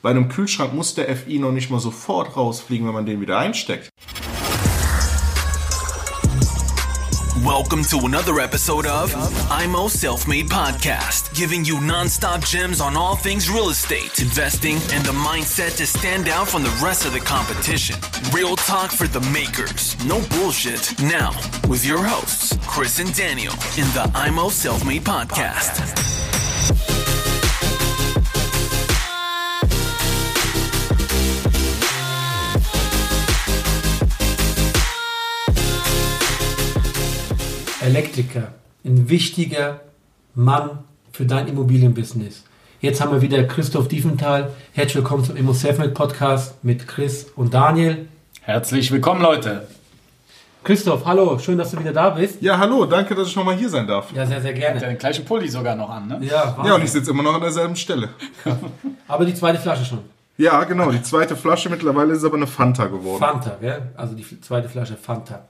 Bei einem Kühlschrank muss der FI noch nicht mal sofort rausfliegen, wenn man den wieder einsteckt. Welcome to another episode of IMO Self Made Podcast, giving you nonstop gems on all things real estate, investing, and the mindset to stand out from the rest of the competition. Real talk for the makers, no bullshit. Now, with your hosts, Chris and Daniel, in the IMO Self Made Podcast. Elektriker, ein wichtiger Mann für dein Immobilienbusiness. Jetzt haben wir wieder Christoph Diefenthal. Herzlich willkommen zum Immo Selfmade Podcast mit Chris und Daniel. Herzlich willkommen, Leute. Christoph, hallo, schön, dass du wieder da bist. Ja, hallo, danke, dass ich nochmal hier sein darf. Ja, sehr, sehr gerne. den gleichen Pulli sogar noch an, ne? Ja, Wahnsinn. Ja, und ich sitze immer noch an derselben Stelle. aber die zweite Flasche schon. Ja, genau, die zweite Flasche mittlerweile ist aber eine Fanta geworden. Fanta, gell? Also die zweite Flasche Fanta.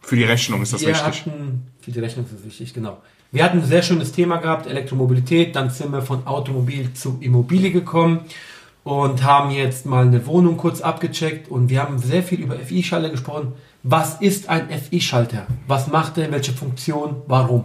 Für die Rechnung ist das Wir wichtig. hatten, für die Rechnung ist das wichtig, genau. Wir hatten ein sehr schönes Thema gehabt, Elektromobilität. Dann sind wir von Automobil zu Immobilie gekommen und haben jetzt mal eine Wohnung kurz abgecheckt. Und wir haben sehr viel über FI-Schalter gesprochen. Was ist ein FI-Schalter? Was macht er? Welche Funktion? Warum?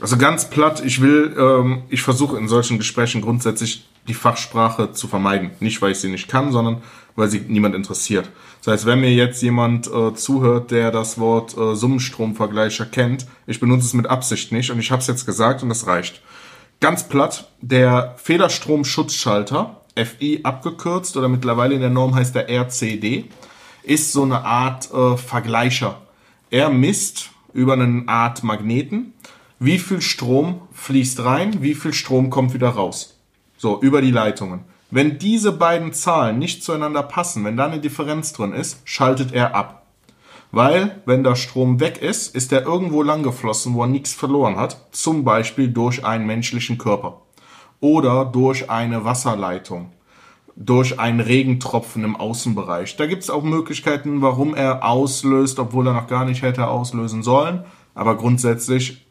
Also ganz platt, ich will, ähm, ich versuche in solchen Gesprächen grundsätzlich die Fachsprache zu vermeiden. Nicht, weil ich sie nicht kann, sondern weil sie niemand interessiert. Das heißt, wenn mir jetzt jemand äh, zuhört, der das Wort äh, Summenstromvergleicher kennt, ich benutze es mit Absicht nicht und ich habe es jetzt gesagt und das reicht. Ganz platt, der Federstromschutzschalter, FI abgekürzt oder mittlerweile in der Norm heißt der RCD, ist so eine Art äh, Vergleicher. Er misst über eine Art Magneten, wie viel Strom fließt rein, wie viel Strom kommt wieder raus. So, über die Leitungen. Wenn diese beiden Zahlen nicht zueinander passen, wenn da eine Differenz drin ist, schaltet er ab. Weil, wenn der Strom weg ist, ist er irgendwo lang geflossen, wo er nichts verloren hat, zum Beispiel durch einen menschlichen Körper oder durch eine Wasserleitung, durch einen Regentropfen im Außenbereich. Da gibt es auch Möglichkeiten, warum er auslöst, obwohl er noch gar nicht hätte auslösen sollen. Aber grundsätzlich,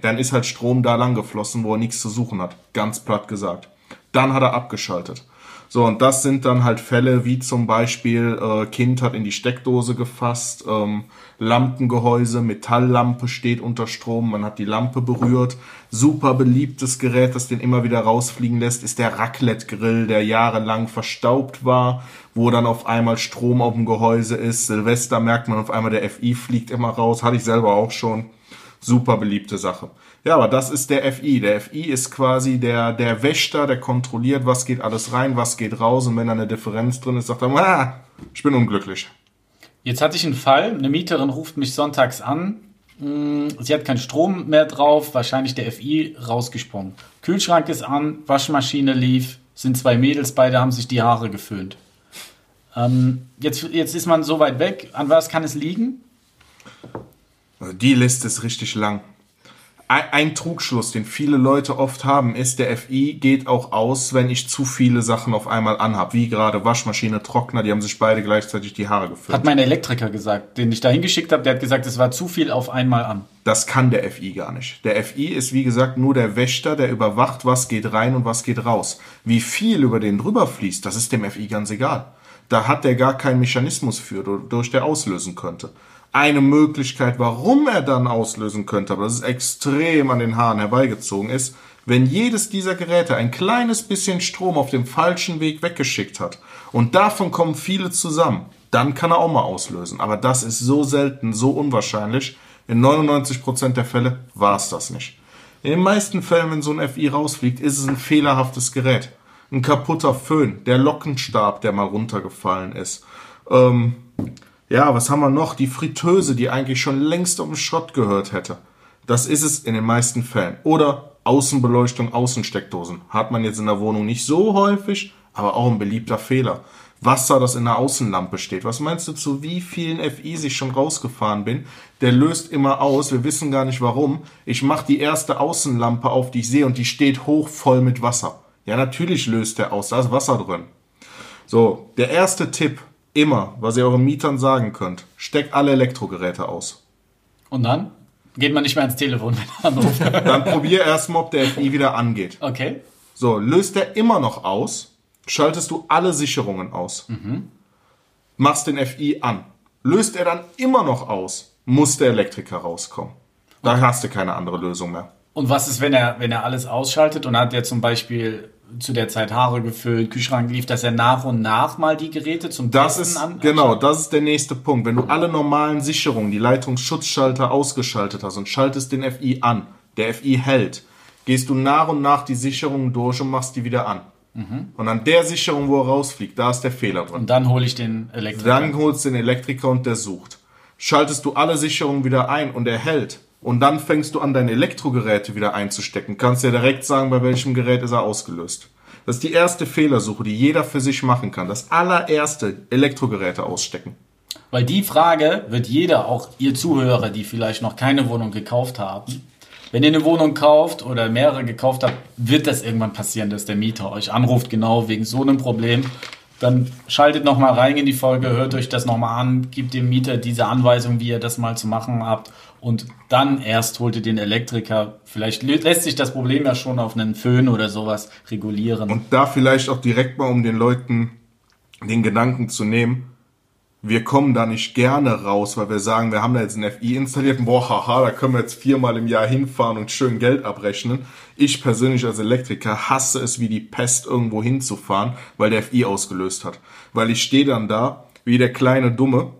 dann ist halt Strom da lang geflossen, wo er nichts zu suchen hat. Ganz platt gesagt. Dann hat er abgeschaltet. So, und das sind dann halt Fälle wie zum Beispiel, äh, Kind hat in die Steckdose gefasst, ähm, Lampengehäuse, Metalllampe steht unter Strom, man hat die Lampe berührt. Super beliebtes Gerät, das den immer wieder rausfliegen lässt, ist der Raclette-Grill, der jahrelang verstaubt war, wo dann auf einmal Strom auf dem Gehäuse ist. Silvester merkt man auf einmal, der FI fliegt immer raus, hatte ich selber auch schon. Super beliebte Sache. Ja, aber das ist der FI. Der FI ist quasi der, der Wächter, der kontrolliert, was geht alles rein, was geht raus. Und wenn da eine Differenz drin ist, sagt er, ah, ich bin unglücklich. Jetzt hatte ich einen Fall, eine Mieterin ruft mich sonntags an. Mm, Sie hat keinen Strom mehr drauf, wahrscheinlich der FI rausgesprungen. Kühlschrank ist an, Waschmaschine lief, sind zwei Mädels, beide haben sich die Haare geföhnt. Ähm, jetzt, jetzt ist man so weit weg. An was kann es liegen? Die Liste ist richtig lang. Ein, ein Trugschluss, den viele Leute oft haben, ist, der FI geht auch aus, wenn ich zu viele Sachen auf einmal anhab. Wie gerade Waschmaschine, Trockner, die haben sich beide gleichzeitig die Haare gefüllt. Hat mein Elektriker gesagt, den ich da hingeschickt habe, der hat gesagt, es war zu viel auf einmal an. Das kann der FI gar nicht. Der FI ist, wie gesagt, nur der Wächter, der überwacht, was geht rein und was geht raus. Wie viel über den drüber fließt, das ist dem FI ganz egal. Da hat der gar keinen Mechanismus für, durch der auslösen könnte. Eine Möglichkeit, warum er dann auslösen könnte, aber das ist extrem an den Haaren herbeigezogen ist, wenn jedes dieser Geräte ein kleines bisschen Strom auf dem falschen Weg weggeschickt hat und davon kommen viele zusammen, dann kann er auch mal auslösen. Aber das ist so selten, so unwahrscheinlich. In 99% der Fälle war es das nicht. In den meisten Fällen, wenn so ein FI rausfliegt, ist es ein fehlerhaftes Gerät. Ein kaputter Föhn, der Lockenstab, der mal runtergefallen ist. Ähm, ja, was haben wir noch? Die Fritteuse, die eigentlich schon längst um Schrott gehört hätte. Das ist es in den meisten Fällen. Oder Außenbeleuchtung, Außensteckdosen. Hat man jetzt in der Wohnung nicht so häufig, aber auch ein beliebter Fehler. Wasser, das in der Außenlampe steht. Was meinst du, zu wie vielen FIs ich schon rausgefahren bin? Der löst immer aus. Wir wissen gar nicht warum. Ich mache die erste Außenlampe auf, die ich sehe, und die steht hoch voll mit Wasser. Ja, natürlich löst der aus. Da ist Wasser drin. So, der erste Tipp immer, was ihr euren Mietern sagen könnt, steckt alle Elektrogeräte aus. Und dann geht man nicht mehr ins Telefon, wenn er anruft. Dann probier erstmal, ob der FI wieder angeht. Okay. So, löst er immer noch aus, schaltest du alle Sicherungen aus. Machst den FI an. Löst er dann immer noch aus, muss der Elektriker rauskommen. Da hast du keine andere Lösung mehr. Und was ist, wenn er, wenn er alles ausschaltet und hat er zum Beispiel zu der Zeit Haare gefüllt, Kühlschrank lief, dass er nach und nach mal die Geräte zum Das Testen ist, an genau, das ist der nächste Punkt. Wenn du alle normalen Sicherungen, die Leitungsschutzschalter ausgeschaltet hast und schaltest den FI an, der FI hält, gehst du nach und nach die Sicherungen durch und machst die wieder an. Und an der Sicherung, wo er rausfliegt, da ist der Fehler drin. Und dann hole ich den Elektriker. Dann holst du den Elektriker und der sucht. Schaltest du alle Sicherungen wieder ein und er hält. Und dann fängst du an, deine Elektrogeräte wieder einzustecken. Kannst ja direkt sagen, bei welchem Gerät ist er ausgelöst. Das ist die erste Fehlersuche, die jeder für sich machen kann. Das allererste Elektrogeräte ausstecken. Weil die Frage wird jeder, auch ihr Zuhörer, die vielleicht noch keine Wohnung gekauft haben, wenn ihr eine Wohnung kauft oder mehrere gekauft habt, wird das irgendwann passieren, dass der Mieter euch anruft, genau wegen so einem Problem. Dann schaltet noch mal rein in die Folge, hört euch das noch mal an, gebt dem Mieter diese Anweisung, wie ihr das mal zu machen habt und dann erst holt ihr den Elektriker. Vielleicht lässt sich das Problem ja schon auf einen Föhn oder sowas regulieren. Und da vielleicht auch direkt mal, um den Leuten den Gedanken zu nehmen, wir kommen da nicht gerne raus, weil wir sagen, wir haben da jetzt ein FI installiert boah, haha, da können wir jetzt viermal im Jahr hinfahren und schön Geld abrechnen. Ich persönlich als Elektriker hasse es wie die Pest, irgendwo hinzufahren, weil der FI ausgelöst hat. Weil ich stehe dann da, wie der kleine Dumme,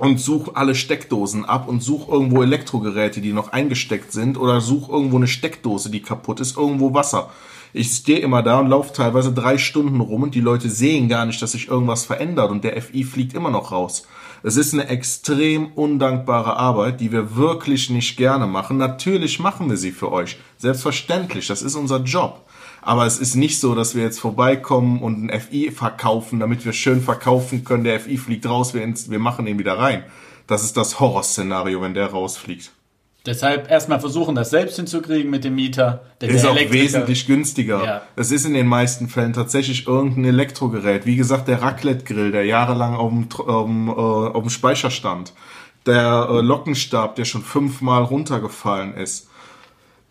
und such alle Steckdosen ab und such irgendwo Elektrogeräte, die noch eingesteckt sind oder such irgendwo eine Steckdose, die kaputt ist, irgendwo Wasser. Ich stehe immer da und laufe teilweise drei Stunden rum und die Leute sehen gar nicht, dass sich irgendwas verändert und der FI fliegt immer noch raus. Es ist eine extrem undankbare Arbeit, die wir wirklich nicht gerne machen. Natürlich machen wir sie für euch. Selbstverständlich, das ist unser Job. Aber es ist nicht so, dass wir jetzt vorbeikommen und ein FI verkaufen, damit wir schön verkaufen können. Der FI fliegt raus, wir, wir machen ihn wieder rein. Das ist das Horrorszenario, wenn der rausfliegt. Deshalb erstmal versuchen, das selbst hinzukriegen mit dem Mieter. Denn Ist der auch Elektriker- wesentlich günstiger. Ja. Es ist in den meisten Fällen tatsächlich irgendein Elektrogerät. Wie gesagt, der Raclette-Grill, der jahrelang auf dem, dem, äh, auf dem Speicher stand. Der äh, Lockenstab, der schon fünfmal runtergefallen ist.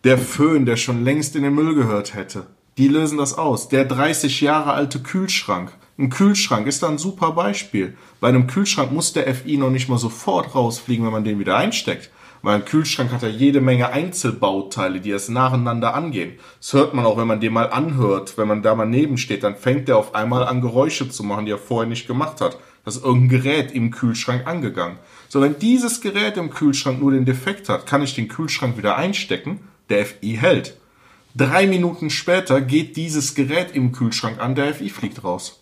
Der Föhn, der schon längst in den Müll gehört hätte. Die lösen das aus. Der 30 Jahre alte Kühlschrank. Ein Kühlschrank ist da ein super Beispiel. Bei einem Kühlschrank muss der FI noch nicht mal sofort rausfliegen, wenn man den wieder einsteckt. Weil ein Kühlschrank hat ja jede Menge Einzelbauteile, die erst nacheinander angehen. Das hört man auch, wenn man den mal anhört. Wenn man da mal neben steht, dann fängt der auf einmal an, Geräusche zu machen, die er vorher nicht gemacht hat. Das ist irgendein Gerät im Kühlschrank angegangen. So, wenn dieses Gerät im Kühlschrank nur den Defekt hat, kann ich den Kühlschrank wieder einstecken. Der FI hält. Drei Minuten später geht dieses Gerät im Kühlschrank an, der FI fliegt raus.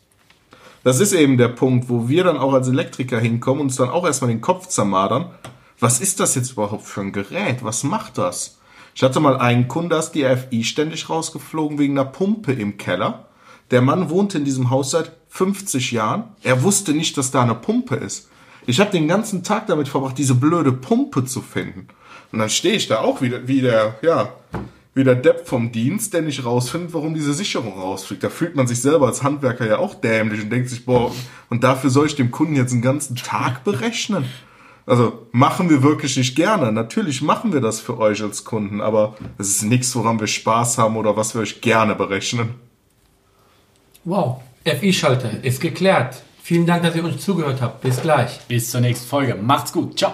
Das ist eben der Punkt, wo wir dann auch als Elektriker hinkommen und uns dann auch erstmal den Kopf zermadern. Was ist das jetzt überhaupt für ein Gerät? Was macht das? Ich hatte mal einen Kunden, da ist die FI ständig rausgeflogen wegen einer Pumpe im Keller. Der Mann wohnte in diesem Haus seit 50 Jahren. Er wusste nicht, dass da eine Pumpe ist. Ich habe den ganzen Tag damit verbracht, diese blöde Pumpe zu finden. Und dann stehe ich da auch wieder, wie der, ja, wie der Depp vom Dienst, der nicht rausfindet, warum diese Sicherung rausfliegt. Da fühlt man sich selber als Handwerker ja auch dämlich und denkt sich, boah, und dafür soll ich dem Kunden jetzt einen ganzen Tag berechnen? Also machen wir wirklich nicht gerne. Natürlich machen wir das für euch als Kunden, aber es ist nichts, woran wir Spaß haben oder was wir euch gerne berechnen. Wow, FI-Schalter ist geklärt. Vielen Dank, dass ihr uns zugehört habt. Bis gleich. Bis zur nächsten Folge. Macht's gut. Ciao.